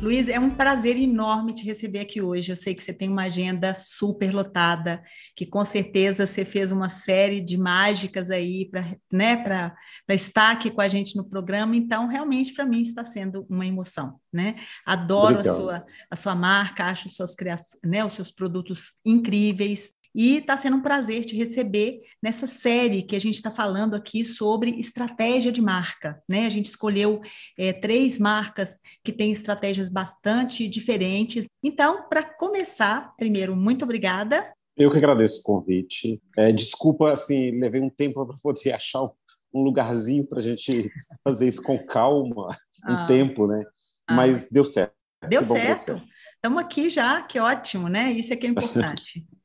Luiz, é um prazer enorme te receber aqui hoje. Eu sei que você tem uma agenda super lotada, que com certeza você fez uma série de mágicas aí para né, estar aqui com a gente no programa. Então, realmente, para mim, está sendo uma emoção. Né? Adoro a sua, a sua marca, acho suas criações, né, os seus produtos incríveis. E está sendo um prazer te receber nessa série que a gente está falando aqui sobre estratégia de marca. Né? A gente escolheu é, três marcas que têm estratégias bastante diferentes. Então, para começar, primeiro, muito obrigada. Eu que agradeço o convite. É, desculpa, assim, levei um tempo para poder achar um lugarzinho para a gente fazer isso com calma, um ah. tempo, né? Ah. Mas deu certo. Deu certo. Estamos aqui já, que ótimo, né? Isso é que é importante.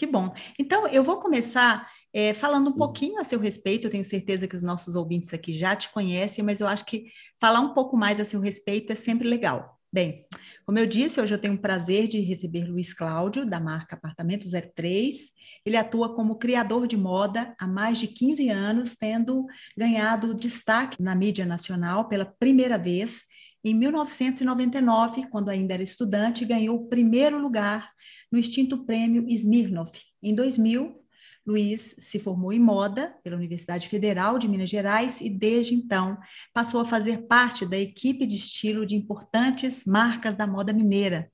Que bom. Então, eu vou começar é, falando um pouquinho a seu respeito. Eu tenho certeza que os nossos ouvintes aqui já te conhecem, mas eu acho que falar um pouco mais a seu respeito é sempre legal. Bem, como eu disse, hoje eu tenho o prazer de receber Luiz Cláudio, da marca Apartamento 03. Ele atua como criador de moda há mais de 15 anos, tendo ganhado destaque na mídia nacional pela primeira vez em 1999, quando ainda era estudante, ganhou o primeiro lugar no extinto prêmio Smirnov. Em 2000, Luiz se formou em moda pela Universidade Federal de Minas Gerais e, desde então, passou a fazer parte da equipe de estilo de importantes marcas da moda mineira.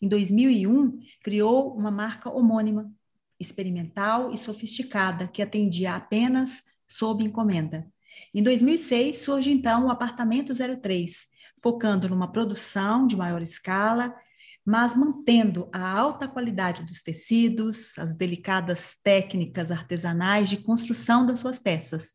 Em 2001, criou uma marca homônima, experimental e sofisticada, que atendia apenas sob encomenda. Em 2006, surge então o Apartamento 03, focando numa produção de maior escala mas mantendo a alta qualidade dos tecidos, as delicadas técnicas artesanais de construção das suas peças.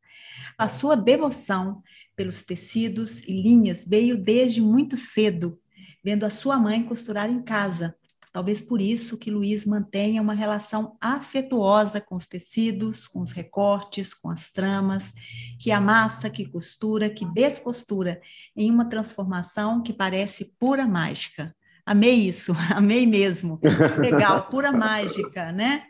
A sua devoção pelos tecidos e linhas veio desde muito cedo, vendo a sua mãe costurar em casa. Talvez por isso que Luiz mantenha uma relação afetuosa com os tecidos, com os recortes, com as tramas, que amassa, que costura, que descostura, em uma transformação que parece pura mágica. Amei isso, amei mesmo. Legal, pura mágica, né?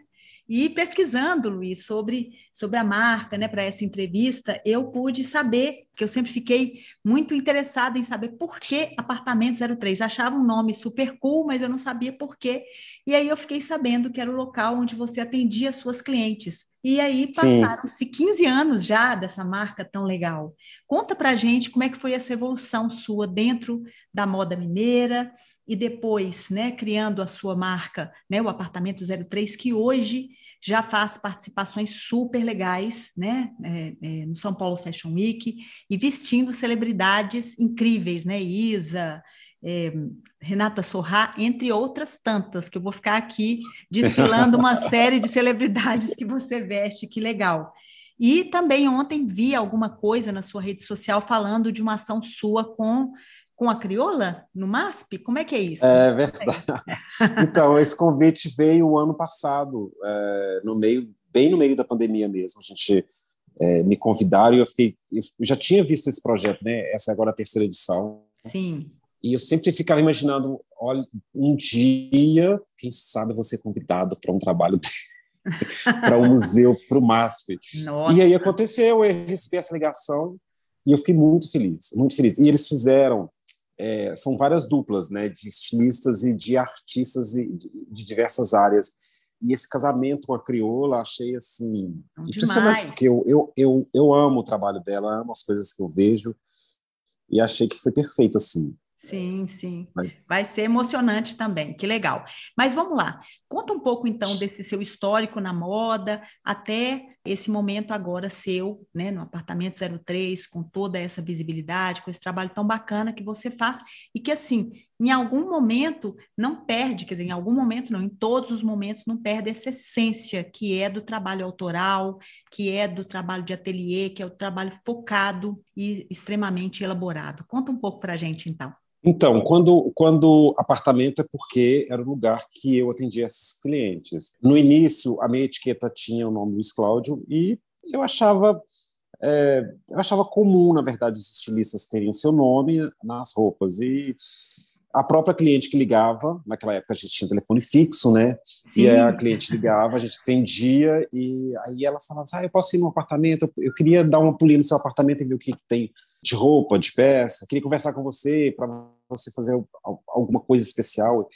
E pesquisando, Luiz, sobre, sobre a marca, né, para essa entrevista, eu pude saber, que eu sempre fiquei muito interessada em saber por que Apartamento 03. Achava um nome super cool, mas eu não sabia por quê. E aí eu fiquei sabendo que era o local onde você atendia suas clientes. E aí passaram-se 15 anos já dessa marca tão legal. Conta para gente como é que foi essa evolução sua dentro da moda mineira e depois, né, criando a sua marca, né, o Apartamento 03, que hoje já faz participações super legais, né, é, é, no São Paulo Fashion Week e vestindo celebridades incríveis, né, Isa, é, Renata Sorrá, entre outras tantas, que eu vou ficar aqui desfilando uma série de celebridades que você veste, que legal. E também ontem vi alguma coisa na sua rede social falando de uma ação sua com, com a crioula no MASP? Como é que é isso? É verdade. então, esse convite veio o ano passado, é, no meio, bem no meio da pandemia mesmo. A gente é, me convidaram e eu fiquei. Eu já tinha visto esse projeto, né? Essa é agora a terceira edição. Sim. E eu sempre ficava imaginando, olha, um dia, quem sabe você convidado para um trabalho para o um museu, para o MASP. Nossa. E aí aconteceu, eu recebi essa ligação e eu fiquei muito feliz, muito feliz. E eles fizeram, é, são várias duplas, né, de estilistas e de artistas de, de diversas áreas. E esse casamento com a crioula, achei assim impressionante, porque eu, eu, eu, eu amo o trabalho dela, amo as coisas que eu vejo, e achei que foi perfeito assim. Sim, sim. Mas... Vai ser emocionante também, que legal. Mas vamos lá, conta um pouco então desse seu histórico na moda, até esse momento agora seu, né, no apartamento 03, com toda essa visibilidade, com esse trabalho tão bacana que você faz e que assim, em algum momento não perde, quer dizer, em algum momento não, em todos os momentos não perde essa essência que é do trabalho autoral, que é do trabalho de ateliê, que é o trabalho focado e extremamente elaborado. Conta um pouco para a gente então. Então, quando, quando apartamento é porque era o lugar que eu atendia esses clientes. No início, a minha etiqueta tinha o nome Luiz Cláudio e eu achava é, eu achava comum, na verdade, os estilistas terem o seu nome nas roupas. E a própria cliente que ligava, naquela época a gente tinha telefone fixo, né? Sim. E a cliente ligava, a gente atendia, e aí ela falava assim, ah, eu posso ir no apartamento, eu queria dar uma pulinha no seu apartamento e ver o que, que tem de roupa, de peça, queria conversar com você para você fazer alguma coisa especial.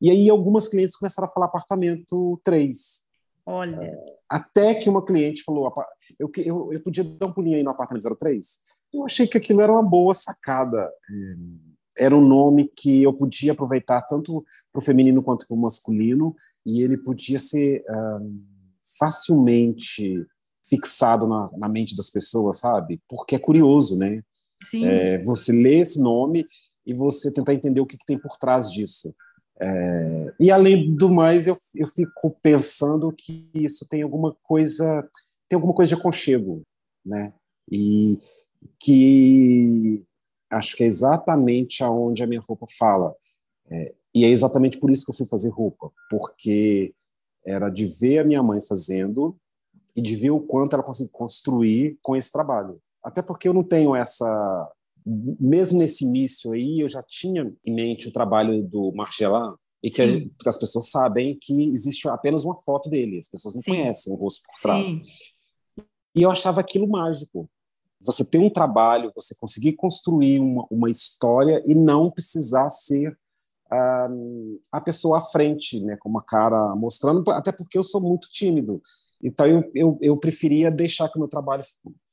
E aí algumas clientes começaram a falar apartamento 3. Olha. É, até que uma cliente falou, eu, eu, eu podia dar um pulinho aí no apartamento 03? Eu achei que aquilo era uma boa sacada. É, era um nome que eu podia aproveitar tanto para o feminino quanto para o masculino, e ele podia ser um, facilmente fixado na, na, mente das pessoas, sabe? Porque é curioso, né? Sim. É, você lê esse nome e você tentar entender o que, que tem por trás disso. É, e além do mais, eu, eu fico pensando que isso tem alguma coisa, tem alguma coisa de aconchego, né? E que acho que é exatamente aonde a minha roupa fala. É, e é exatamente por isso que eu fui fazer roupa, porque era de ver a minha mãe fazendo e de ver o quanto ela conseguiu construir com esse trabalho. Até porque eu não tenho essa. Mesmo nesse início aí, eu já tinha em mente o trabalho do Margelin, e que as pessoas sabem que existe apenas uma foto dele, as pessoas não Sim. conhecem o rosto por trás. Sim. E eu achava aquilo mágico, você ter um trabalho, você conseguir construir uma, uma história e não precisar ser uh, a pessoa à frente, né, com uma cara mostrando, até porque eu sou muito tímido. Então eu, eu, eu preferia deixar que o meu trabalho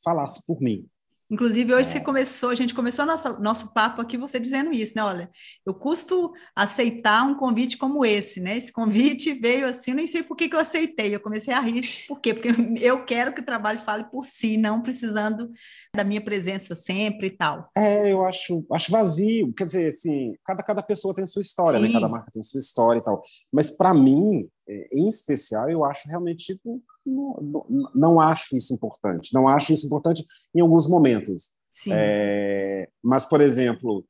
falasse por mim. Inclusive, hoje é. você começou, a gente começou nosso, nosso papo aqui, você dizendo isso, né? Olha, eu custo aceitar um convite como esse, né? Esse convite veio assim, nem sei por que, que eu aceitei. Eu comecei a rir, por quê? Porque eu quero que o trabalho fale por si, não precisando da minha presença sempre e tal. É, eu acho, acho vazio. Quer dizer, assim, cada, cada pessoa tem sua história, né? Sim. né? Cada marca tem sua história e tal. Mas para mim, é, em especial, eu acho realmente tipo não, não, não, acho isso importante. Não acho isso importante em alguns momentos. É, mas, por exemplo,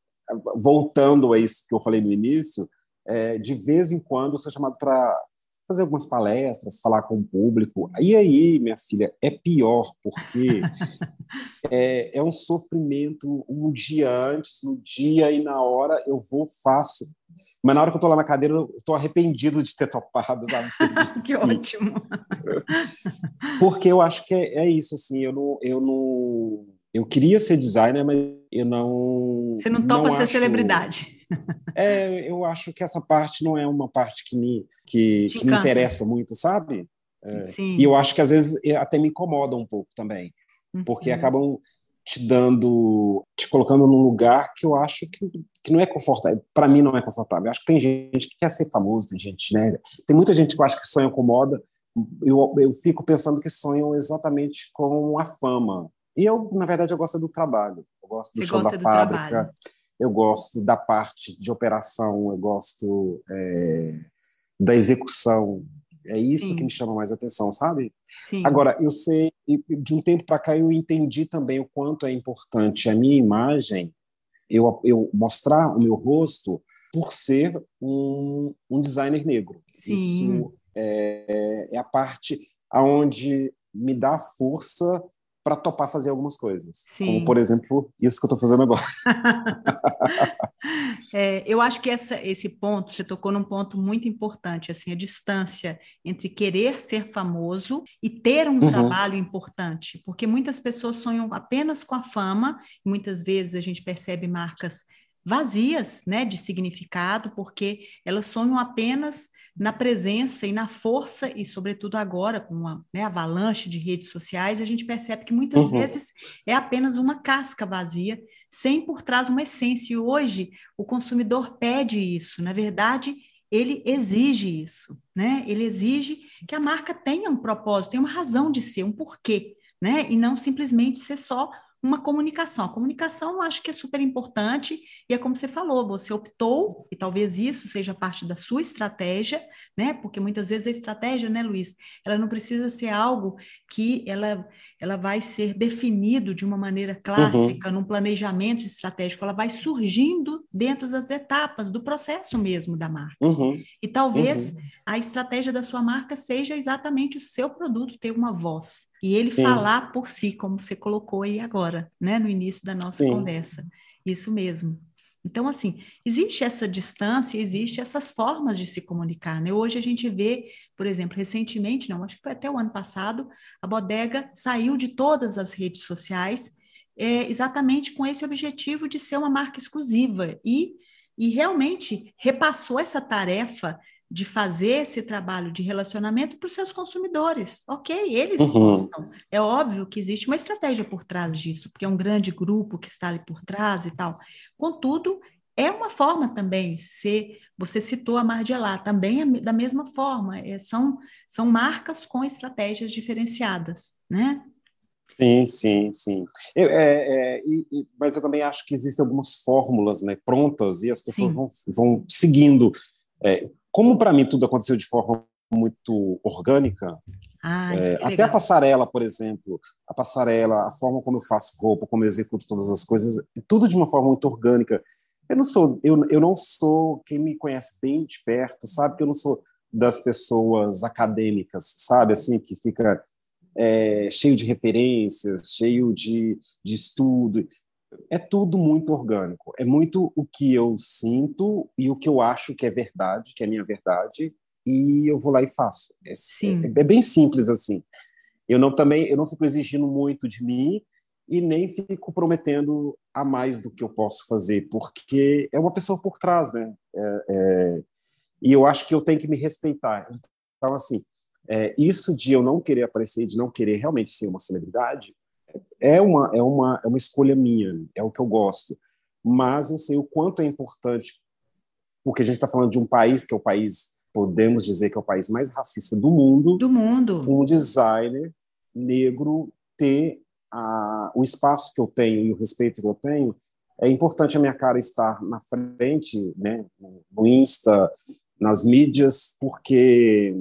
voltando a isso que eu falei no início, é, de vez em quando eu sou chamado para fazer algumas palestras, falar com o público. E aí, minha filha, é pior, porque é, é um sofrimento um dia antes, no dia e na hora eu vou, faço. Mas na hora que eu tô lá na cadeira, eu tô arrependido de ter topado. que sim. ótimo! Porque eu acho que é, é, isso, assim, eu não, eu não... Eu queria ser designer, mas eu não... Você não topa não ser acho, celebridade. É, eu acho que essa parte não é uma parte que me, que, que me interessa muito, sabe? É, Sim. E eu acho que às vezes até me incomoda um pouco também, porque uhum. acabam te dando, te colocando num lugar que eu acho que, que não é confortável. Para mim, não é confortável. Eu acho que tem gente que quer ser famoso, tem gente, né? Tem muita gente que eu acho que sonha com moda. Eu, eu fico pensando que sonham exatamente com a fama. E eu, na verdade, eu gosto do trabalho. Eu gosto do Você show da do fábrica. Trabalho. Eu gosto da parte de operação. Eu gosto é, da execução. É isso Sim. que me chama mais atenção, sabe? Sim. Agora, eu sei, de um tempo para cá, eu entendi também o quanto é importante a minha imagem, eu, eu mostrar o meu rosto por ser um, um designer negro. Sim. Isso é, é a parte aonde me dá força para topar fazer algumas coisas. Sim. Como, por exemplo, isso que eu estou fazendo agora. é, eu acho que essa, esse ponto, você tocou num ponto muito importante, assim, a distância entre querer ser famoso e ter um uhum. trabalho importante, porque muitas pessoas sonham apenas com a fama, muitas vezes a gente percebe marcas vazias, né, de significado, porque elas sonham apenas na presença e na força, e sobretudo agora, com uma né, avalanche de redes sociais, a gente percebe que muitas uhum. vezes é apenas uma casca vazia, sem por trás uma essência. E hoje o consumidor pede isso. Na verdade, ele exige isso, né? Ele exige que a marca tenha um propósito, tenha uma razão de ser, um porquê, né? E não simplesmente ser só uma comunicação. A comunicação eu acho que é super importante, e é como você falou, você optou, e talvez isso seja parte da sua estratégia, né? Porque muitas vezes a estratégia, né, Luiz, ela não precisa ser algo que ela, ela vai ser definido de uma maneira clássica, uhum. num planejamento estratégico, ela vai surgindo dentro das etapas do processo mesmo da marca. Uhum. E talvez uhum. a estratégia da sua marca seja exatamente o seu produto ter uma voz e ele Sim. falar por si, como você colocou aí agora, né, no início da nossa Sim. conversa. Isso mesmo. Então, assim, existe essa distância, existe essas formas de se comunicar, né? Hoje a gente vê, por exemplo, recentemente, não, acho que foi até o ano passado, a Bodega saiu de todas as redes sociais é, exatamente com esse objetivo de ser uma marca exclusiva e, e realmente repassou essa tarefa de fazer esse trabalho de relacionamento para os seus consumidores. Ok, eles uhum. gostam. É óbvio que existe uma estratégia por trás disso, porque é um grande grupo que está ali por trás e tal. Contudo, é uma forma também, se você citou a Margiela, também é da mesma forma, é, são, são marcas com estratégias diferenciadas, né? Sim, sim, sim. Eu, é, é, e, mas eu também acho que existem algumas fórmulas né, prontas e as pessoas vão, vão seguindo. É, como para mim tudo aconteceu de forma muito orgânica, ah, é, até a passarela, por exemplo, a passarela, a forma como eu faço roupa, como eu executo todas as coisas, tudo de uma forma muito orgânica. Eu não sou, eu, eu não sou quem me conhece bem de perto, sabe? Que eu não sou das pessoas acadêmicas, sabe, assim que fica é, cheio de referências, cheio de, de estudo é tudo muito orgânico. É muito o que eu sinto e o que eu acho que é verdade, que é minha verdade, e eu vou lá e faço. É, é, é bem simples assim. Eu não também eu não fico exigindo muito de mim e nem fico prometendo a mais do que eu posso fazer, porque é uma pessoa por trás, né? É, é, e eu acho que eu tenho que me respeitar. Então, assim, é, isso de eu não querer aparecer, de não querer realmente ser uma celebridade, é uma, é uma, é uma escolha minha, é o que eu gosto. Mas eu sei o quanto é importante, porque a gente está falando de um país que é o país, podemos dizer que é o país mais racista do mundo. Do mundo. Um designer negro ter a, o espaço que eu tenho e o respeito que eu tenho. É importante a minha cara estar na frente, né, no Insta, nas mídias, porque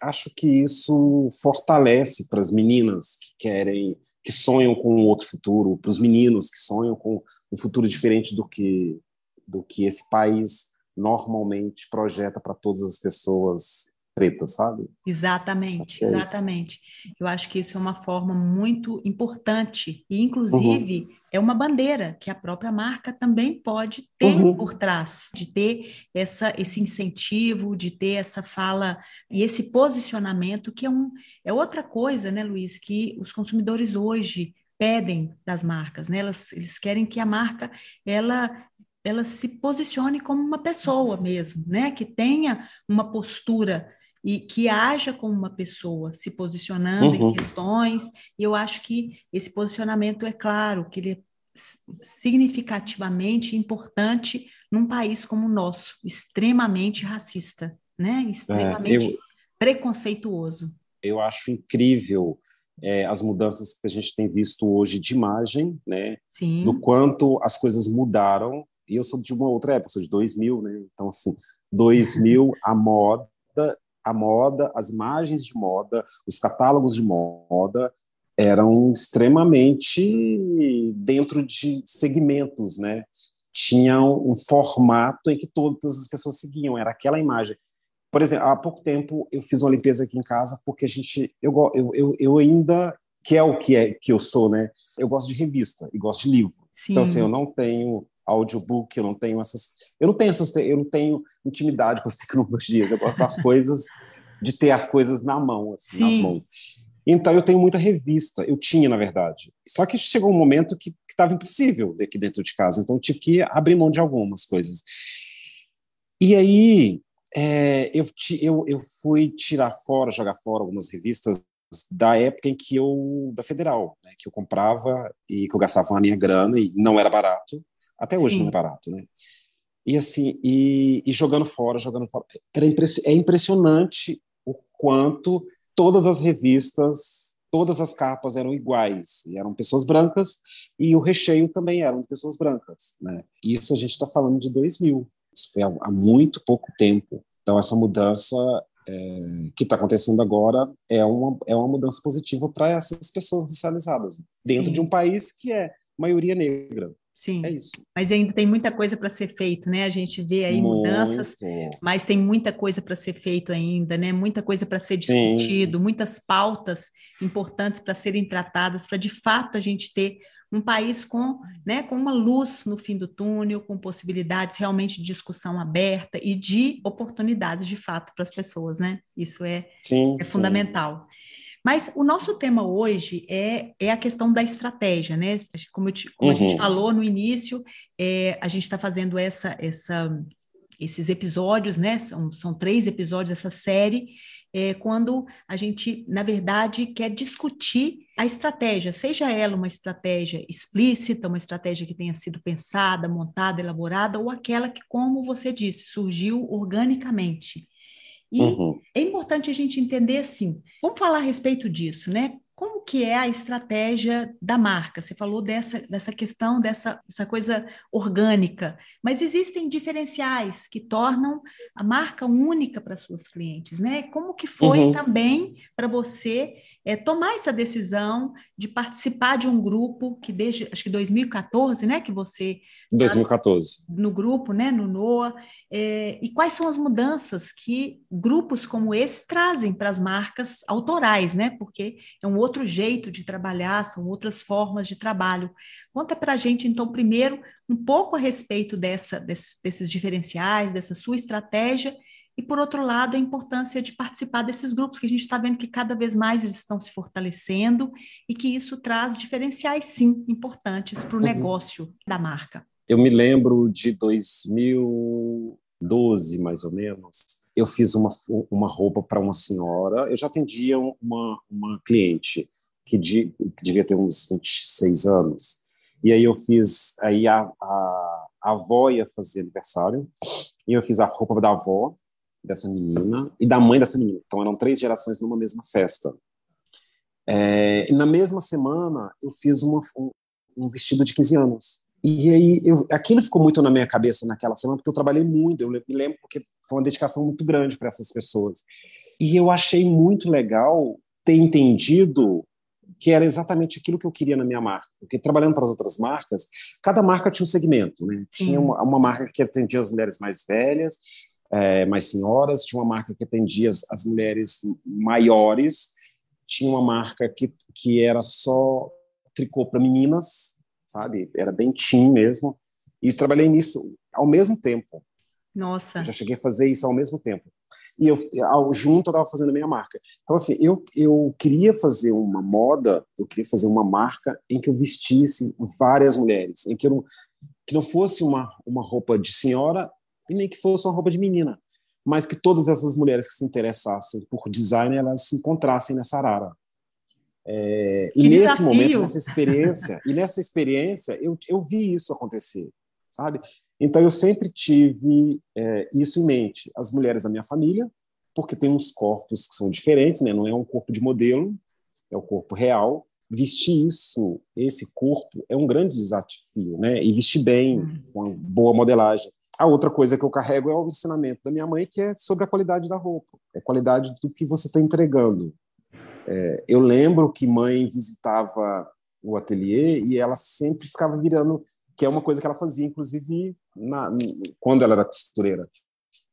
acho que isso fortalece para as meninas que querem que sonham com um outro futuro, para os meninos que sonham com um futuro diferente do que do que esse país normalmente projeta para todas as pessoas pretas, sabe? Exatamente, é exatamente. Isso. Eu acho que isso é uma forma muito importante e, inclusive, uhum. É uma bandeira que a própria marca também pode ter uhum. por trás, de ter essa, esse incentivo, de ter essa fala e esse posicionamento que é, um, é outra coisa, né, Luiz, que os consumidores hoje pedem das marcas, né? Elas, eles querem que a marca ela ela se posicione como uma pessoa mesmo, né? Que tenha uma postura e que haja como uma pessoa, se posicionando uhum. em questões. E eu acho que esse posicionamento é claro, que ele é significativamente importante num país como o nosso, extremamente racista, né? Extremamente é, eu, preconceituoso. Eu acho incrível é, as mudanças que a gente tem visto hoje de imagem, né? Sim. Do quanto as coisas mudaram. E eu sou de uma outra época, sou de 2000, né? Então, assim, 2000, a moda a moda, as imagens de moda, os catálogos de moda eram extremamente dentro de segmentos, né? Tinham um formato em que todas as pessoas seguiam, era aquela imagem. Por exemplo, há pouco tempo eu fiz uma limpeza aqui em casa porque a gente, eu, eu, eu, eu ainda que é o que é que eu sou, né? Eu gosto de revista e gosto de livro. Sim. Então assim, eu não tenho audiobook, eu não tenho essas, eu não tenho essas, eu não tenho intimidade com as tecnologias. Eu gosto das coisas, de ter as coisas na mão, assim, nas mãos. Então eu tenho muita revista, eu tinha, na verdade. Só que chegou um momento que estava impossível aqui dentro de casa, então eu tive que abrir mão de algumas coisas. E aí é, eu, eu, eu fui tirar fora, jogar fora algumas revistas da época em que eu da Federal, né, que eu comprava e que eu gastava a minha grana e não era barato, até hoje Sim. não é barato, né? E assim, e, e jogando fora, jogando fora. Era impressionante, é impressionante o quanto todas as revistas, todas as capas eram iguais, e eram pessoas brancas, e o recheio também eram de pessoas brancas. Né? Isso a gente está falando de 2000, isso foi há, há muito pouco tempo. Então, essa mudança é, que está acontecendo agora é uma, é uma mudança positiva para essas pessoas racializadas, dentro Sim. de um país que é maioria negra. Sim. É isso. Mas ainda tem muita coisa para ser feito, né? A gente vê aí Muito. mudanças, mas tem muita coisa para ser feito ainda, né? Muita coisa para ser discutido, Sim. muitas pautas importantes para serem tratadas, para de fato a gente ter um país com, né, com uma luz no fim do túnel, com possibilidades realmente de discussão aberta e de oportunidades de fato para as pessoas, né? Isso é, sim, é fundamental. Mas o nosso tema hoje é, é a questão da estratégia, né? Como, te, como uhum. a gente uhum. falou no início, é, a gente está fazendo essa, essa, esses episódios, né? São, são três episódios dessa série, é, quando a gente, na verdade, quer discutir a estratégia, seja ela uma estratégia explícita, uma estratégia que tenha sido pensada, montada, elaborada, ou aquela que, como você disse, surgiu organicamente. E uhum. é importante a gente entender assim, vamos falar a respeito disso, né? Como que é a estratégia da marca? Você falou dessa, dessa questão, dessa, dessa coisa orgânica, mas existem diferenciais que tornam a marca única para suas clientes, né? Como que foi uhum. também para você é, tomar essa decisão de participar de um grupo que desde acho que 2014, né, que você 2014 tá no grupo, né, no NOA, é, e quais são as mudanças que grupos como esse trazem para as marcas autorais, né, porque é um outro jeito de trabalhar, são outras formas de trabalho. Conta para a gente então primeiro um pouco a respeito dessa desse, desses diferenciais, dessa sua estratégia e, por outro lado, a importância de participar desses grupos, que a gente está vendo que cada vez mais eles estão se fortalecendo e que isso traz diferenciais, sim, importantes para o uhum. negócio da marca. Eu me lembro de 2012, mais ou menos, eu fiz uma, uma roupa para uma senhora, eu já atendia uma, uma cliente que, de, que devia ter uns 26 anos, e aí eu fiz, aí a, a, a avó ia fazer aniversário, e eu fiz a roupa da avó, dessa menina e da mãe dessa menina. Então eram três gerações numa mesma festa. É, e na mesma semana eu fiz uma, um, um, vestido de 15 anos. E aí eu, aquilo ficou muito na minha cabeça naquela semana porque eu trabalhei muito. Eu me lembro porque foi uma dedicação muito grande para essas pessoas. E eu achei muito legal ter entendido que era exatamente aquilo que eu queria na minha marca. Porque trabalhando para as outras marcas, cada marca tinha um segmento. Né? Tinha uma, uma, marca que atendia as mulheres mais velhas, é, mais senhoras, tinha uma marca que atendia as, as, mulheres maiores, tinha uma marca que, que era só tricô para meninas, sabe? Era bem teen mesmo. E trabalhei nisso ao mesmo tempo. Nossa. Eu já cheguei a fazer isso ao mesmo tempo. E eu, ao, junto, eu estava fazendo a minha marca. Então, assim, eu, eu queria fazer uma moda, eu queria fazer uma marca em que eu vestisse várias mulheres, em que, eu não, que não fosse uma, uma roupa de senhora e nem que fosse uma roupa de menina, mas que todas essas mulheres que se interessassem por design elas se encontrassem nessa arara. É, e desafio. nesse momento, nessa experiência, e nessa experiência eu, eu vi isso acontecer, sabe? Então eu sempre tive é, isso em mente. As mulheres da minha família, porque tem uns corpos que são diferentes, né? Não é um corpo de modelo, é o corpo real. Vestir isso, esse corpo, é um grande desafio, né? E vestir bem, hum. com uma boa modelagem. A outra coisa que eu carrego é o ensinamento da minha mãe, que é sobre a qualidade da roupa, é a qualidade do que você está entregando. É, eu lembro que mãe visitava o ateliê e ela sempre ficava virando, que é uma coisa que ela fazia, inclusive, na, quando ela era costureira,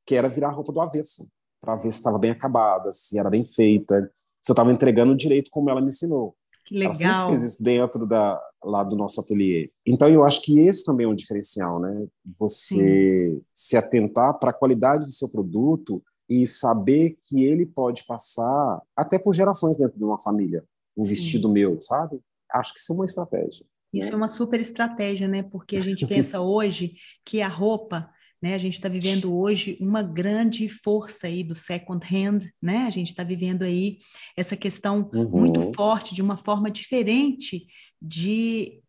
que era virar a roupa do avesso, para ver se estava bem acabada, se era bem feita, se eu estava entregando direito como ela me ensinou. Que legal. Ela sempre fez isso dentro da, lá do nosso ateliê. Então, eu acho que esse também é um diferencial, né? Você Sim. se atentar para a qualidade do seu produto e saber que ele pode passar até por gerações dentro de uma família, um Sim. vestido meu, sabe? Acho que isso é uma estratégia. Isso né? é uma super estratégia, né? Porque a gente pensa hoje que a roupa, né? A gente está vivendo hoje uma grande força aí do second hand, né? A gente está vivendo aí essa questão uhum. muito forte de uma forma diferente de,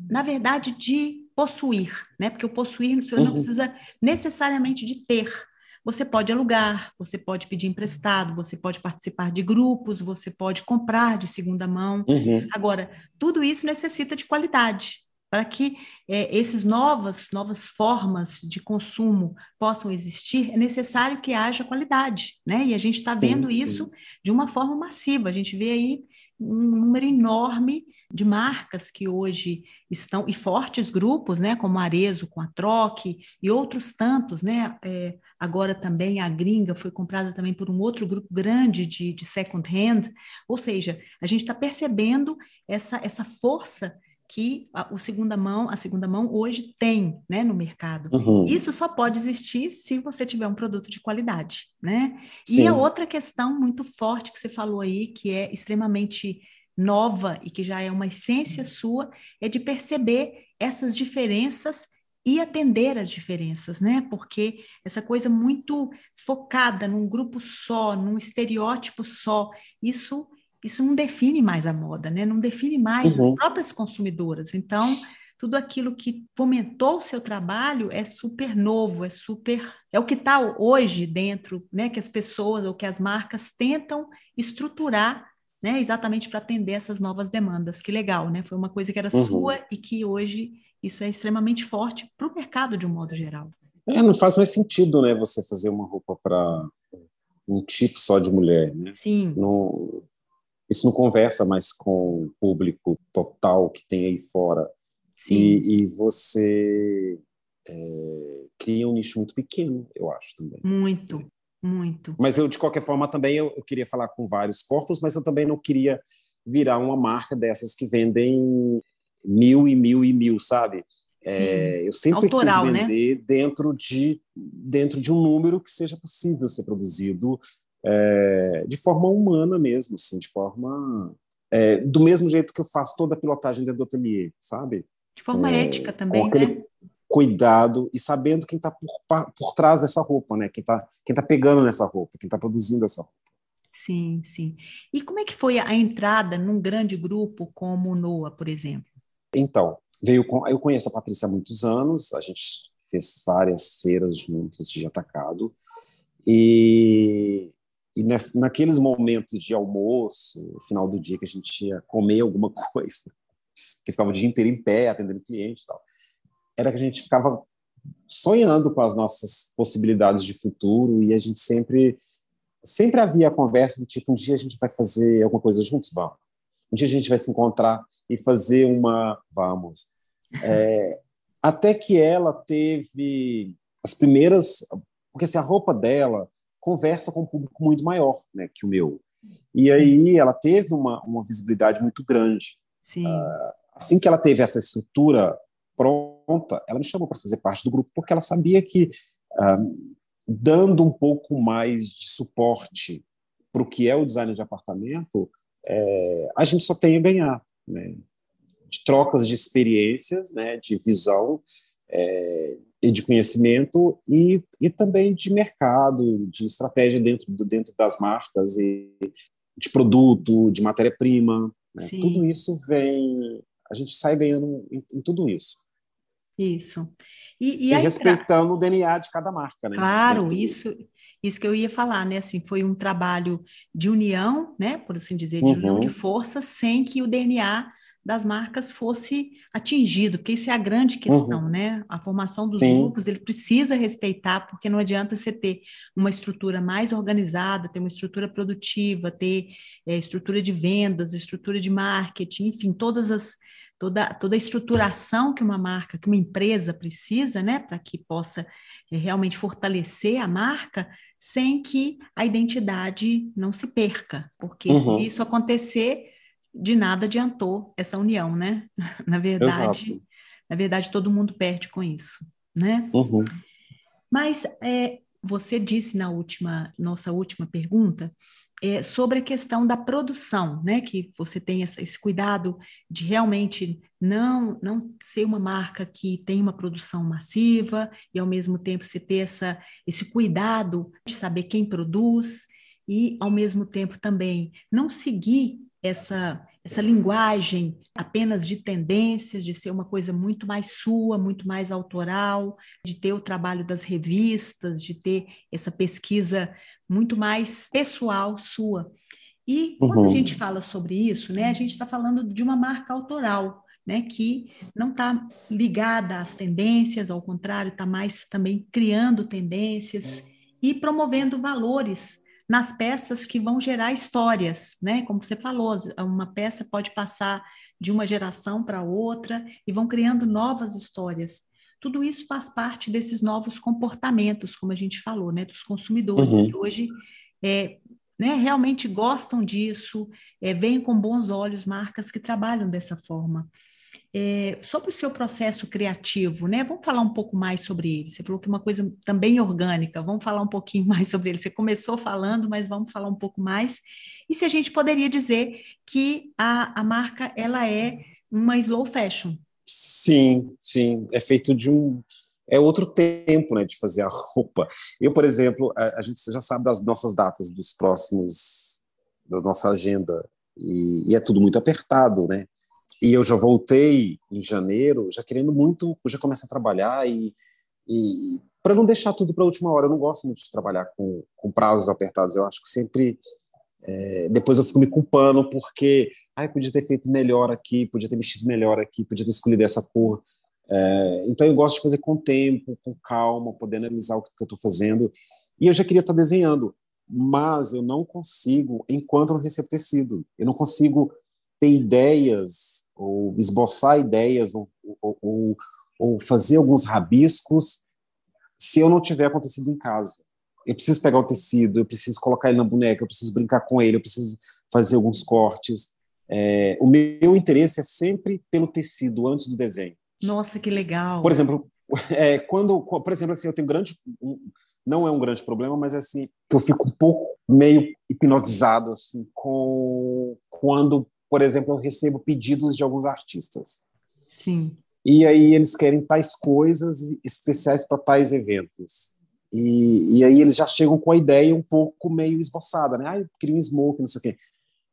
na verdade, de possuir, né? Porque o possuir você uhum. não precisa necessariamente de ter. Você pode alugar, você pode pedir emprestado, você pode participar de grupos, você pode comprar de segunda mão. Uhum. Agora, tudo isso necessita de qualidade. Para que é, esses novas, novas formas de consumo possam existir, é necessário que haja qualidade, né? E a gente está vendo sim, isso sim. de uma forma massiva. A gente vê aí um número enorme de marcas que hoje estão, e fortes grupos, né, como a Arezo com a Troque e outros tantos, né, é, agora também a Gringa foi comprada também por um outro grupo grande de, de second hand, ou seja, a gente está percebendo essa, essa força que a, o segunda mão, a segunda mão hoje tem, né, no mercado. Uhum. Isso só pode existir se você tiver um produto de qualidade, né? Sim. E a outra questão muito forte que você falou aí, que é extremamente nova e que já é uma essência sua, é de perceber essas diferenças e atender as diferenças, né? Porque essa coisa muito focada num grupo só, num estereótipo só, isso isso não define mais a moda, né? Não define mais uhum. as próprias consumidoras. Então, tudo aquilo que fomentou o seu trabalho é super novo, é super é o que está hoje dentro, né? Que as pessoas ou que as marcas tentam estruturar né, exatamente para atender essas novas demandas. Que legal, né? Foi uma coisa que era uhum. sua e que hoje isso é extremamente forte para o mercado de um modo geral. É, não faz mais sentido, né, você fazer uma roupa para um tipo só de mulher, né? Sim. Não, isso não conversa mais com o público total que tem aí fora. Sim. E, e você é, cria um nicho muito pequeno, eu acho também. Muito. Muito. Mas eu, de qualquer forma, também eu, eu, queria falar com vários corpos, mas eu também não queria virar uma marca dessas que vendem mil e mil e mil, sabe? É, eu sempre Autoral, quis né? vender né? dentro, de, dentro de um número que seja possível ser produzido é, de forma humana mesmo, assim, de forma... É, do mesmo jeito que eu faço toda a pilotagem dentro do ateliê, sabe? De forma é, ética também, com aquele, né? cuidado e sabendo quem está por, por trás dessa roupa, né? Quem está quem tá pegando nessa roupa, quem está produzindo essa roupa. Sim, sim. E como é que foi a entrada num grande grupo como o NOA, por exemplo? Então, veio com, eu conheço a Patrícia há muitos anos, a gente fez várias feiras juntos de atacado, e, e naqueles momentos de almoço, no final do dia que a gente ia comer alguma coisa, que ficava o dia inteiro em pé, atendendo cliente e tal, era que a gente ficava sonhando com as nossas possibilidades de futuro e a gente sempre sempre havia a conversa do tipo um dia a gente vai fazer alguma coisa juntos? Vamos. Um dia a gente vai se encontrar e fazer uma vamos. É, até que ela teve as primeiras porque se assim, a roupa dela conversa com um público muito maior né que o meu e Sim. aí ela teve uma, uma visibilidade muito grande Sim. Uh, assim que ela teve essa estrutura pronta, ela me chamou para fazer parte do grupo porque ela sabia que ah, dando um pouco mais de suporte para o que é o design de apartamento, é, a gente só tem a ganhar, né? De trocas de experiências, né? De visão é, e de conhecimento e, e também de mercado, de estratégia dentro, dentro das marcas e de produto, de matéria-prima. Né? Tudo isso vem, a gente sai ganhando em, em tudo isso. Isso. E, e, e respeitando o DNA de cada marca, né? Claro, isso, isso que eu ia falar, né? Assim, foi um trabalho de união, né? Por assim dizer, de uhum. união de forças, sem que o DNA das marcas fosse atingido, porque isso é a grande questão, uhum. né? A formação dos Sim. grupos, ele precisa respeitar, porque não adianta você ter uma estrutura mais organizada, ter uma estrutura produtiva, ter é, estrutura de vendas, estrutura de marketing, enfim, todas as toda, toda a estruturação que uma marca, que uma empresa precisa, né, para que possa é, realmente fortalecer a marca, sem que a identidade não se perca, porque uhum. se isso acontecer, de nada adiantou essa união, né? Na verdade, Exato. na verdade todo mundo perde com isso, né? Uhum. Mas é, você disse na última, nossa última pergunta, é, sobre a questão da produção, né? Que você tem essa, esse cuidado de realmente não, não ser uma marca que tem uma produção massiva e ao mesmo tempo você ter essa, esse cuidado de saber quem produz e ao mesmo tempo também não seguir essa essa linguagem apenas de tendências, de ser uma coisa muito mais sua, muito mais autoral, de ter o trabalho das revistas, de ter essa pesquisa muito mais pessoal sua. E quando uhum. a gente fala sobre isso, né, a gente está falando de uma marca autoral, né, que não está ligada às tendências, ao contrário, está mais também criando tendências e promovendo valores nas peças que vão gerar histórias, né? Como você falou, uma peça pode passar de uma geração para outra e vão criando novas histórias. Tudo isso faz parte desses novos comportamentos, como a gente falou, né? Dos consumidores uhum. que hoje é, né, realmente gostam disso, é, veem com bons olhos marcas que trabalham dessa forma. É, sobre o seu processo criativo, né? Vamos falar um pouco mais sobre ele. Você falou que é uma coisa também orgânica, vamos falar um pouquinho mais sobre ele. Você começou falando, mas vamos falar um pouco mais. E se a gente poderia dizer que a, a marca ela é uma slow fashion? Sim, sim. É feito de um. É outro tempo né, de fazer a roupa. Eu, por exemplo, a, a gente já sabe das nossas datas dos próximos, da nossa agenda, e, e é tudo muito apertado, né? E eu já voltei em janeiro, já querendo muito, já começar a trabalhar e, e para não deixar tudo para a última hora. Eu não gosto muito de trabalhar com, com prazos apertados. Eu acho que sempre é, depois eu fico me culpando porque ai, podia ter feito melhor aqui, podia ter mexido melhor aqui, podia ter escolhido essa cor. É, então eu gosto de fazer com tempo, com calma, poder analisar o que, que eu estou fazendo. E eu já queria estar tá desenhando, mas eu não consigo enquanto eu não recebo tecido. Eu não consigo ter ideias, ou esboçar ideias, ou, ou, ou, fazer alguns rabiscos, se eu não tiver acontecido em casa. Eu preciso pegar o tecido, eu preciso colocar ele na boneca, eu preciso brincar com ele, eu preciso fazer alguns cortes. É, o meu interesse é sempre pelo tecido antes do desenho. Nossa, que legal! Por exemplo, é, quando, por exemplo, assim, eu tenho grande, não é um grande problema, mas é assim que eu fico um pouco meio hipnotizado assim com quando por exemplo, eu recebo pedidos de alguns artistas. Sim. E aí eles querem tais coisas especiais para tais eventos. E, e aí eles já chegam com a ideia um pouco meio esboçada, né? Ah, eu queria um smoke, não sei o quê.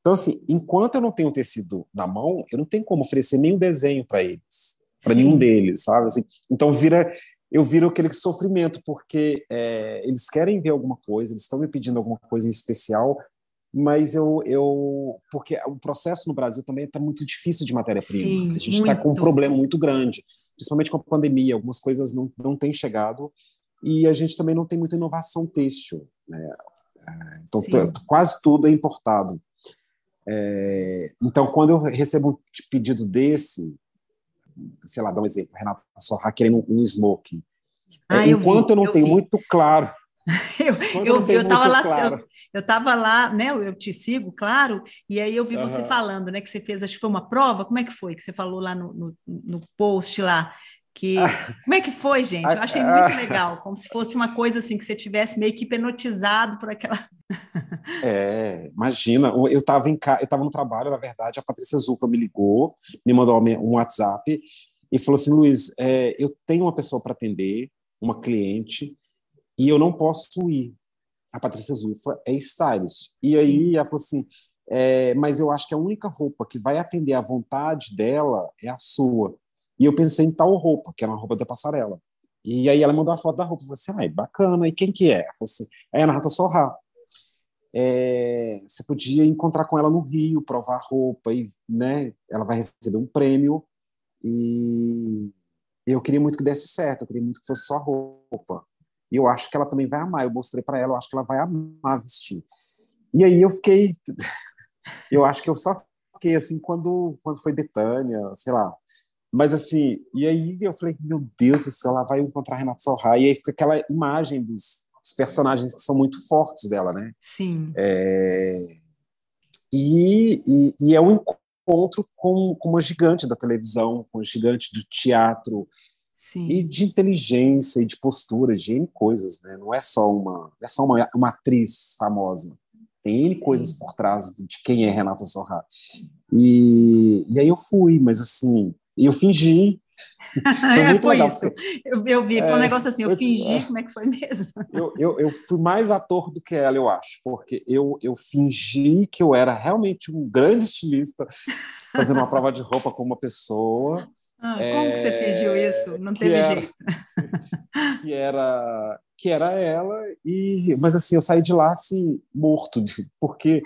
Então, assim, enquanto eu não tenho tecido na mão, eu não tenho como oferecer nenhum desenho para eles, para nenhum deles, sabe? Assim, então, vira, eu viro aquele sofrimento, porque é, eles querem ver alguma coisa, eles estão me pedindo alguma coisa em especial, mas eu, eu porque o processo no Brasil também está muito difícil de matéria-prima. A gente está com um problema muito grande, principalmente com a pandemia. Algumas coisas não, não têm chegado e a gente também não tem muita inovação têxtil. Né? É, então, quase tudo é importado. É, então, quando eu recebo um pedido desse, sei lá, dá um exemplo, Renata Sorra querendo um smoking. Ah, enquanto eu, vi, eu não eu tenho vi. muito claro eu, eu, eu tava lá, claro. eu, eu tava lá, né? Eu te sigo, claro, e aí eu vi uhum. você falando, né? Que você fez, acho que foi uma prova, como é que foi? Que você falou lá no, no, no post lá. Que, como é que foi, gente? Eu achei muito legal, como se fosse uma coisa assim que você tivesse meio que hipnotizado por aquela. É, imagina, eu estava em eu estava no trabalho, na verdade, a Patrícia Zufa me ligou, me mandou um WhatsApp e falou assim, Luiz, é, eu tenho uma pessoa para atender, uma cliente, e eu não posso ir. A Patrícia Zufa é stylist. E aí ela falou assim, é, mas eu acho que a única roupa que vai atender à vontade dela é a sua. E eu pensei em tal roupa, que era uma roupa da passarela. E aí ela mandou a foto da roupa. Eu falei assim, ai, bacana. E quem que é? Ela falou assim, é a Renata Sorra. É, você podia encontrar com ela no Rio, provar a roupa, e né, ela vai receber um prêmio. E eu queria muito que desse certo, eu queria muito que fosse só roupa. E eu acho que ela também vai amar. Eu mostrei para ela, eu acho que ela vai amar vestir. E aí eu fiquei. eu acho que eu só fiquei assim quando, quando foi Betânia, sei lá. Mas assim, e aí eu falei, meu Deus do céu, ela vai encontrar Renata Sorra. E aí fica aquela imagem dos, dos personagens que são muito fortes dela, né? Sim. É... E, e, e, é um encontro com, com uma gigante da televisão, com uma gigante do teatro, Sim. e de inteligência e de postura, de N coisas, né? Não é só uma, é só uma, uma atriz famosa. Tem N coisas por trás de quem é Renata Sorra. E, e aí eu fui, mas assim, eu fingi. Foi muito foi legal. Isso. Eu, eu vi, é, um negócio assim, eu, eu fingi, é, como é que foi mesmo? Eu, eu, eu fui mais ator do que ela, eu acho, porque eu, eu fingi que eu era realmente um grande estilista, fazendo uma prova de roupa com uma pessoa, ah, como que você fingiu é, isso? Não teve era, jeito. que era que era ela e mas assim eu saí de lá assim morto porque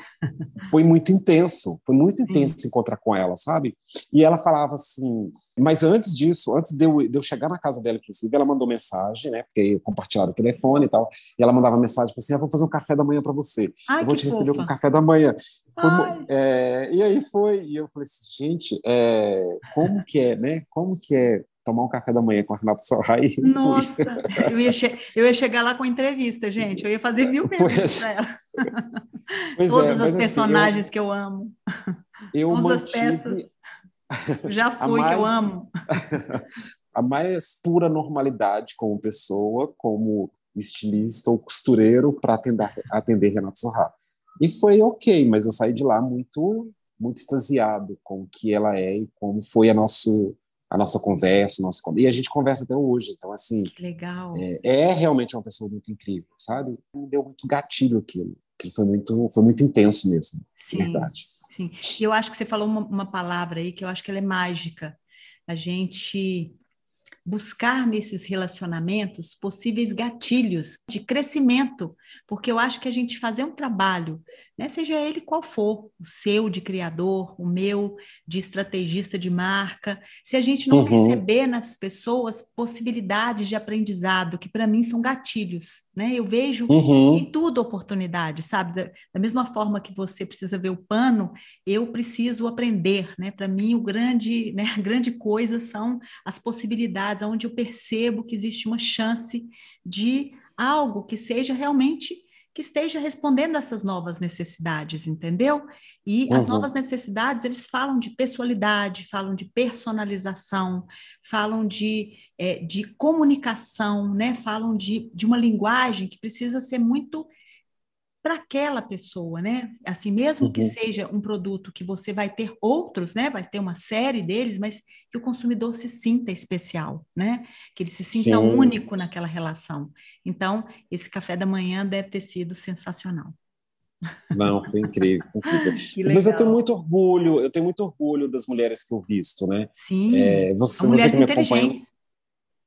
foi muito intenso foi muito intenso Sim. encontrar com ela sabe e ela falava assim mas antes disso antes de eu, de eu chegar na casa dela inclusive ela mandou mensagem né porque compartilharam o telefone e tal e ela mandava mensagem assim ah, vou fazer um café da manhã para você Ai, eu vou te fofa. receber com um café da manhã foi, é, e aí foi e eu falei assim gente é, como que é né como que é tomar um café da manhã com a Renata Sorra e Nossa, eu ia, eu ia chegar lá com entrevista, gente. Eu ia fazer mil perguntas para ela. Pois Todas é, as personagens assim, eu, que eu amo. Eu Todas as peças. Já fui, mais, que eu amo. a mais pura normalidade como pessoa, como estilista ou costureiro para atender, atender Renato Sorra. E foi ok, mas eu saí de lá muito muito extasiado com o que ela é e como foi a nosso a nossa conversa, nosso e a gente conversa até hoje. Então, assim, legal. É, é, realmente uma pessoa muito incrível, sabe? Deu muito gatilho aquilo, que foi muito, foi muito intenso mesmo. Sim, verdade. sim. E eu acho que você falou uma, uma palavra aí que eu acho que ela é mágica. A gente buscar nesses relacionamentos possíveis gatilhos de crescimento, porque eu acho que a gente fazer um trabalho, né, seja ele qual for, o seu de criador, o meu de estrategista de marca, se a gente não uhum. perceber nas pessoas possibilidades de aprendizado, que para mim são gatilhos, né? Eu vejo uhum. em tudo oportunidade, sabe? Da, da, mesma forma que você precisa ver o pano, eu preciso aprender, né? Para mim o grande, né, a grande coisa são as possibilidades oportunidades onde eu percebo que existe uma chance de algo que seja realmente que esteja respondendo a essas novas necessidades, entendeu? E uhum. as novas necessidades, eles falam de pessoalidade, falam de personalização, falam de, é, de comunicação, né? falam de, de uma linguagem que precisa ser muito para aquela pessoa, né? Assim, mesmo uhum. que seja um produto que você vai ter outros, né? Vai ter uma série deles, mas que o consumidor se sinta especial, né? Que ele se sinta Sim. único naquela relação. Então, esse café da manhã deve ter sido sensacional. Não, foi incrível. incrível. Mas eu tenho muito orgulho, eu tenho muito orgulho das mulheres que eu visto, né? Sim. É, você, você que me acompanha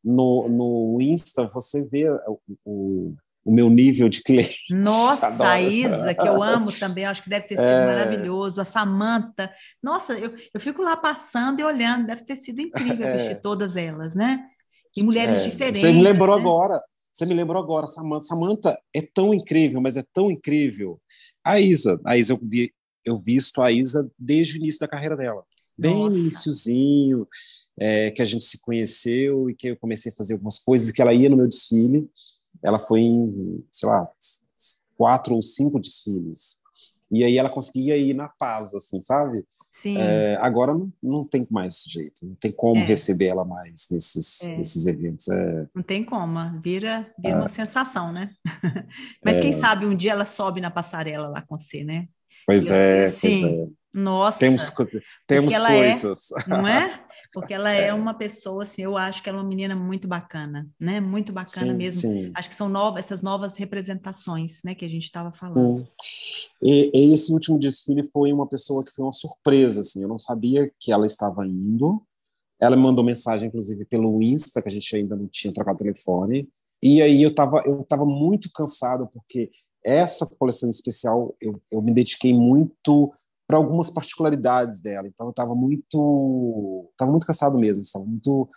no, no Insta, você vê o, o o meu nível de cliente. Nossa, a Isa, que eu amo também, acho que deve ter sido é... maravilhoso. A Samanta, nossa, eu, eu fico lá passando e olhando, deve ter sido incrível é... vestir todas elas, né? E mulheres é... diferentes. Você me lembrou né? agora, você me lembrou agora, Samanta. Samanta é tão incrível, mas é tão incrível. A Isa, a Isa, eu, vi, eu visto a Isa desde o início da carreira dela. Bem Nossa. iníciozinho, é, que a gente se conheceu e que eu comecei a fazer algumas coisas, que ela ia no meu desfile ela foi em, sei lá, quatro ou cinco desfiles. E aí ela conseguia ir na paz, assim, sabe? Sim. É, agora não, não tem mais jeito, não tem como é. receber ela mais nesses, é. nesses eventos. É. Não tem como, vira, vira uma é. sensação, né? Mas quem é. sabe um dia ela sobe na passarela lá com você, né? Pois é, assim, pois é. Nossa. Temos, temos coisas. não é? porque ela é. é uma pessoa, assim, eu acho que ela é uma menina muito bacana, né? Muito bacana sim, mesmo. Sim. Acho que são novas, essas novas representações, né, que a gente estava falando. E, e, esse último desfile foi uma pessoa que foi uma surpresa, assim, eu não sabia que ela estava indo. Ela me mandou mensagem, inclusive, pelo Insta, que a gente ainda não tinha trocado telefone. E aí eu estava eu tava muito cansado, porque essa coleção especial eu, eu me dediquei muito para algumas particularidades dela. Então eu estava muito, estava muito cansado mesmo, estava muito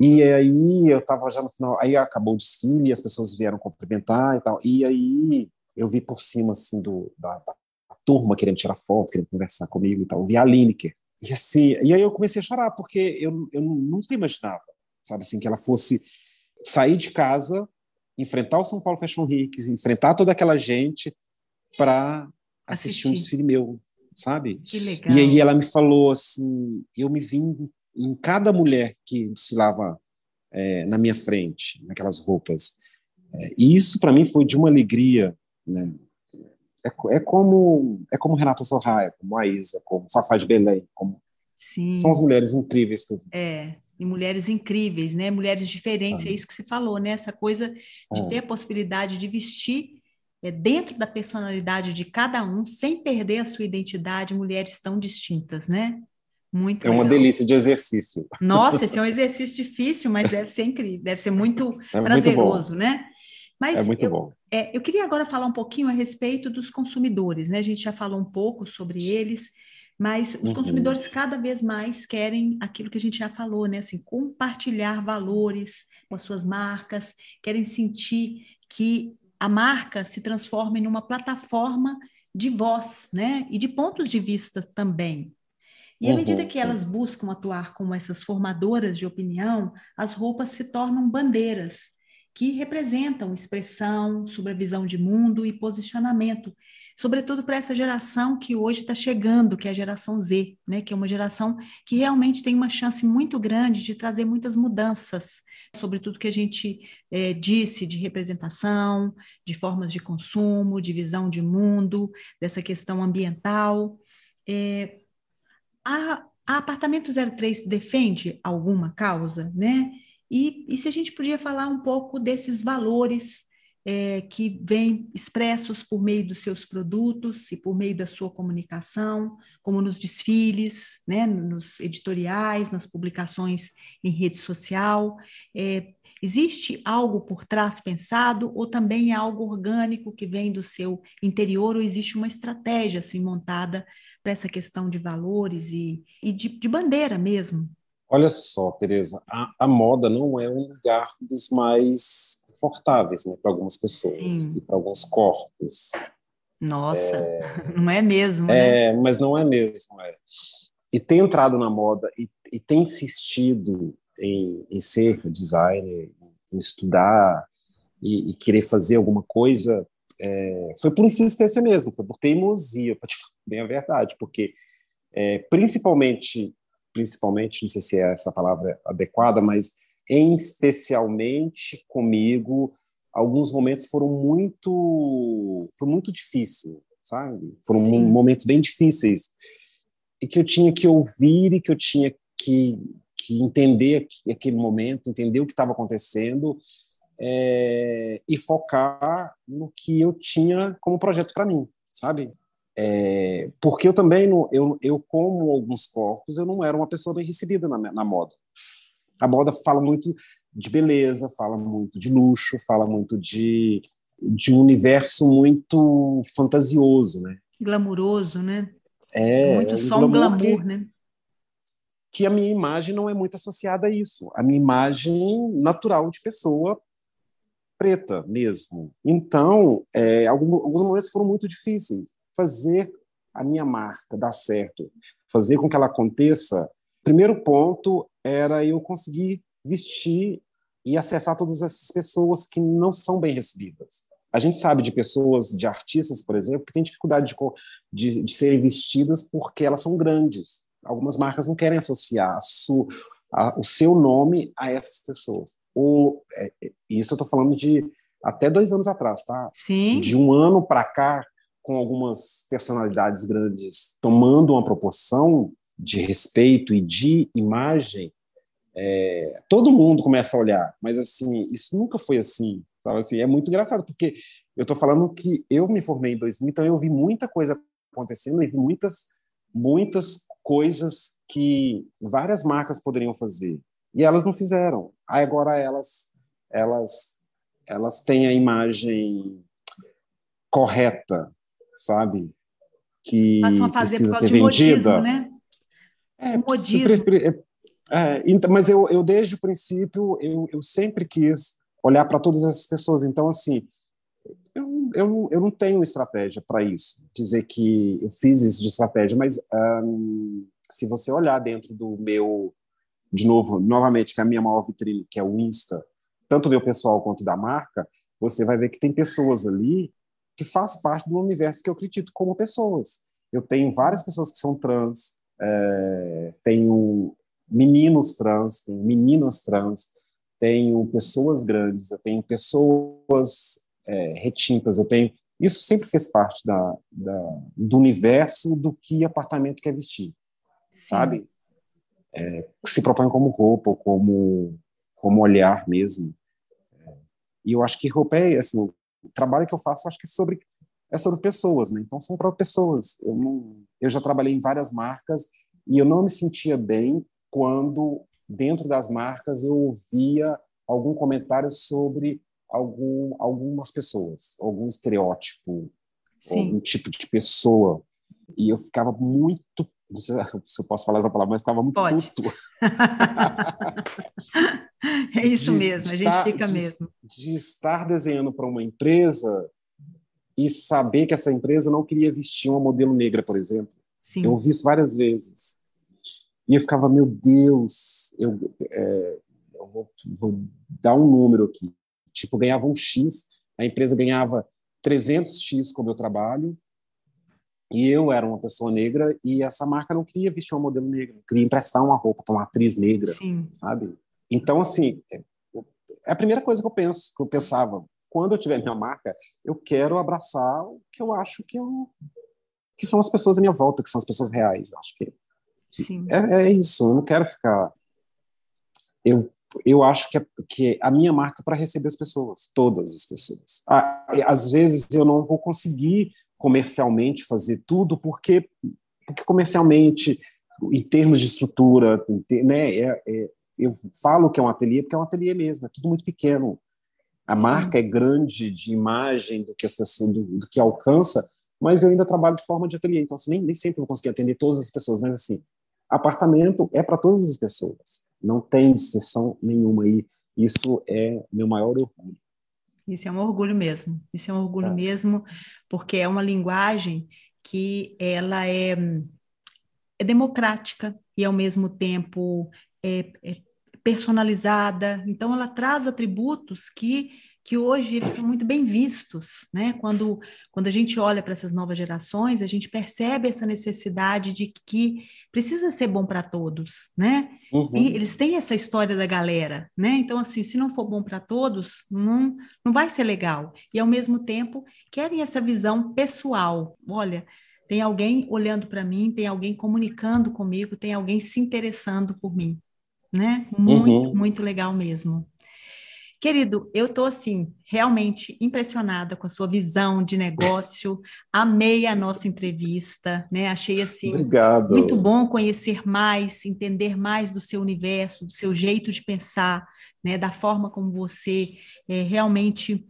e aí eu estava já no final, aí acabou o desfile, as pessoas vieram cumprimentar e tal. E aí eu vi por cima assim do da, da turma querendo tirar foto, querendo conversar comigo e tal. Eu vi a Lineker. E assim, e aí eu comecei a chorar porque eu, eu nunca imaginava, sabe assim, que ela fosse sair de casa, enfrentar o São Paulo Fashion Week, enfrentar toda aquela gente para assistir um desfile meu, sabe? Que legal. E aí ela me falou assim, eu me vi em cada mulher que desfilava é, na minha frente, naquelas roupas. É, e isso para mim foi de uma alegria, né? É, é, como é como Renata Sorraia, como a Isa, como Fafá de Belém, como Sim. são as mulheres incríveis que eu É, e mulheres incríveis, né? Mulheres diferentes, ah. é isso que você falou, né? Essa coisa de é. ter a possibilidade de vestir é, dentro da personalidade de cada um, sem perder a sua identidade, mulheres tão distintas, né? Muito é uma delícia de exercício. Nossa, esse é um exercício difícil, mas deve ser incrível, deve ser muito é prazeroso, muito né? Mas é muito eu, bom. É, eu queria agora falar um pouquinho a respeito dos consumidores, né? A gente já falou um pouco sobre eles, mas os uhum. consumidores cada vez mais querem aquilo que a gente já falou, né? Assim, compartilhar valores com as suas marcas, querem sentir que a marca se transforma em uma plataforma de voz, né? E de pontos de vista também. E à uhum. medida que elas buscam atuar como essas formadoras de opinião, as roupas se tornam bandeiras que representam expressão, sobrevisão de mundo e posicionamento, sobretudo para essa geração que hoje está chegando, que é a geração Z, né? que é uma geração que realmente tem uma chance muito grande de trazer muitas mudanças sobre tudo que a gente é, disse de representação, de formas de consumo, de visão de mundo, dessa questão ambiental. É, a, a Apartamento 03 defende alguma causa, né? E, e se a gente podia falar um pouco desses valores é, que vêm expressos por meio dos seus produtos e por meio da sua comunicação, como nos desfiles, né, nos editoriais, nas publicações em rede social. É, existe algo por trás pensado ou também é algo orgânico que vem do seu interior ou existe uma estratégia assim montada para essa questão de valores e, e de, de bandeira mesmo? Olha só, Tereza, a, a, moda não é um lugar dos mais confortáveis né, para algumas pessoas Sim. e para alguns corpos. Nossa, é, não é mesmo, né? É, mas não é mesmo. É. E tem entrado na moda e, e tem insistido em, em, ser designer, em estudar e, e querer fazer alguma coisa, é, foi por insistência mesmo, foi por teimosia, para te falar bem a verdade, porque é, principalmente, principalmente, não sei se é essa palavra adequada, mas em especialmente comigo, alguns momentos foram muito, foi muito difícil, sabe? Foram Sim. momentos bem difíceis e que eu tinha que ouvir e que eu tinha que, que entender aquele momento, entender o que estava acontecendo é, e focar no que eu tinha como projeto para mim, sabe? É, porque eu também, não, eu, eu, como alguns corpos, eu não era uma pessoa bem recebida na, na moda. A moda fala muito de beleza, fala muito de luxo, fala muito de, de um universo muito fantasioso, né? Glamuroso, né? É, muito é um só um glamour, que, né? Que a minha imagem não é muito associada a isso. A minha imagem natural de pessoa preta mesmo. Então, é, alguns, alguns momentos foram muito difíceis fazer a minha marca dar certo, fazer com que ela aconteça, primeiro ponto era eu conseguir vestir e acessar todas essas pessoas que não são bem recebidas. A gente sabe de pessoas, de artistas, por exemplo, que têm dificuldade de, de, de serem vestidas porque elas são grandes. Algumas marcas não querem associar su, a, o seu nome a essas pessoas. Ou, é, é isso eu estou falando de até dois anos atrás, tá? Sim. De um ano para cá, com algumas personalidades grandes tomando uma proporção de respeito e de imagem, é, todo mundo começa a olhar. Mas assim, isso nunca foi assim, sabe? Assim, é muito engraçado porque eu estou falando que eu me formei em 2000, então eu vi muita coisa acontecendo e vi muitas muitas coisas que várias marcas poderiam fazer e elas não fizeram. Aí agora elas elas elas têm a imagem correta sabe? Que Passam a fazer precisa ser vendida. Modismo, né? É, modismo. É, então, mas eu, eu, desde o princípio, eu, eu sempre quis olhar para todas essas pessoas. Então, assim, eu, eu, eu não tenho estratégia para isso, dizer que eu fiz isso de estratégia, mas um, se você olhar dentro do meu, de novo, novamente, que é a minha maior vitrine, que é o Insta, tanto meu pessoal quanto da marca, você vai ver que tem pessoas ali que faz parte do universo que eu acredito como pessoas. Eu tenho várias pessoas que são trans, é, tenho meninos trans, tenho meninas trans, tenho pessoas grandes, eu tenho pessoas é, retintas, eu tenho. Isso sempre fez parte da, da, do universo do que apartamento quer vestir, Sim. sabe? É, se propõe como roupa, como como olhar mesmo. E eu acho que roupa é o trabalho que eu faço acho que é sobre é sobre pessoas, né? Então são para pessoas. Eu, não, eu já trabalhei em várias marcas e eu não me sentia bem quando dentro das marcas eu ouvia algum comentário sobre algum, algumas pessoas, algum estereótipo, Sim. algum tipo de pessoa. E eu ficava muito se eu posso falar essa palavra, mas ficava muito Pode. puto. é isso de mesmo, a gente fica de, mesmo. De estar desenhando para uma empresa e saber que essa empresa não queria vestir uma modelo negra, por exemplo. Sim. Eu ouvi isso várias vezes. E eu ficava, meu Deus, eu, é, eu vou, vou, dar um número aqui. Tipo, ganhava um X, a empresa ganhava 300X com o meu trabalho, e eu era uma pessoa negra, e essa marca não queria vestir uma modelo negra, queria emprestar uma roupa para uma atriz negra, Sim. sabe? Então, assim, é, é a primeira coisa que eu penso, que eu pensava, quando eu tiver minha marca, eu quero abraçar o que eu acho que, eu, que são as pessoas à minha volta, que são as pessoas reais. Eu acho que é, é, isso. Eu não quero ficar. Eu, eu acho que, é, que a minha marca é para receber as pessoas, todas as pessoas. Às vezes eu não vou conseguir comercialmente fazer tudo, porque, porque comercialmente, em termos de estrutura, né, é, é, eu falo que é um ateliê porque é um ateliê mesmo, é tudo muito pequeno. A Sim. marca é grande de imagem do que as pessoas do, do, que alcança, mas eu ainda trabalho de forma de ateliê, então assim, nem, nem sempre vou conseguir atender todas as pessoas, mas assim, apartamento é para todas as pessoas, não tem exceção nenhuma aí. Isso é meu maior orgulho. Isso é um orgulho mesmo. Isso é um orgulho é. mesmo, porque é uma linguagem que ela é, é democrática e ao mesmo tempo é, é personalizada. Então, ela traz atributos que, que hoje eles são muito bem vistos, né? Quando, quando a gente olha para essas novas gerações, a gente percebe essa necessidade de que precisa ser bom para todos, né? Uhum. Eles têm essa história da galera, né? Então, assim, se não for bom para todos, não, não vai ser legal. E, ao mesmo tempo, querem essa visão pessoal. Olha, tem alguém olhando para mim, tem alguém comunicando comigo, tem alguém se interessando por mim né? Muito, uhum. muito legal mesmo. Querido, eu estou assim realmente impressionada com a sua visão de negócio. Amei a nossa entrevista, né? Achei assim Obrigado. muito bom conhecer mais, entender mais do seu universo, do seu jeito de pensar, né? Da forma como você é, realmente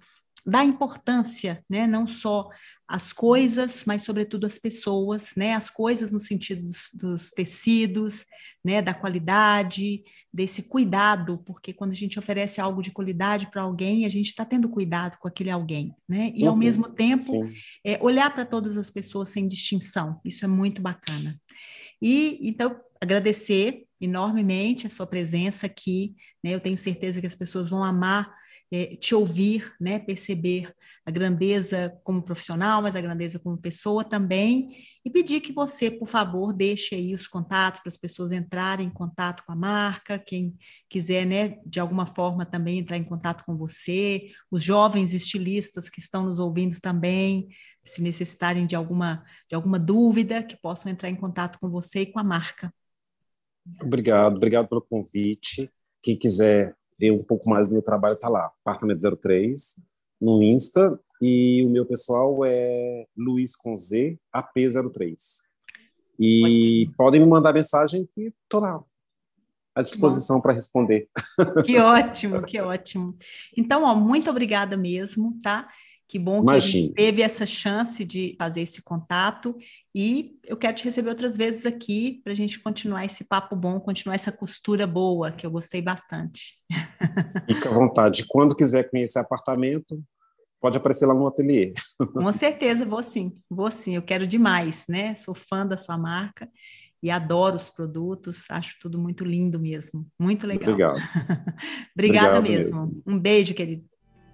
dá importância, né? Não só as coisas, mas sobretudo as pessoas, né? As coisas no sentido dos, dos, tecidos, né? Da qualidade, desse cuidado, porque quando a gente oferece algo de qualidade para alguém, a gente está tendo cuidado com aquele alguém, né? E uhum, ao mesmo tempo é, olhar para todas as pessoas sem distinção. Isso é muito bacana. E então agradecer enormemente a sua presença aqui, né? Eu tenho certeza que as pessoas vão amar é, te ouvir, né, perceber a grandeza como profissional, mas a grandeza como pessoa também, e pedir que você, por favor, deixe aí os contatos para as pessoas entrarem em contato com a marca, quem quiser, né, de alguma forma também entrar em contato com você, os jovens estilistas que estão nos ouvindo também, se necessitarem de alguma, de alguma dúvida, que possam entrar em contato com você e com a marca. Obrigado, obrigado pelo convite. Quem quiser ver um pouco mais do meu trabalho, está lá, Apartamento 03, no Insta, e o meu pessoal é Luiz com Z, AP03. E podem me mandar mensagem que estou lá, à disposição para responder. Que ótimo, que ótimo. Então, ó, muito obrigada mesmo, tá? Que bom que a gente teve essa chance de fazer esse contato e eu quero te receber outras vezes aqui para a gente continuar esse papo bom, continuar essa costura boa, que eu gostei bastante. Fica à vontade. Quando quiser conhecer apartamento, pode aparecer lá no ateliê. Com certeza, vou sim, vou sim. Eu quero demais, né? Sou fã da sua marca e adoro os produtos, acho tudo muito lindo mesmo, muito legal. Obrigado. Obrigada Obrigado mesmo. mesmo. Um beijo, querido.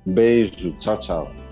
Beijo, tchau, tchau.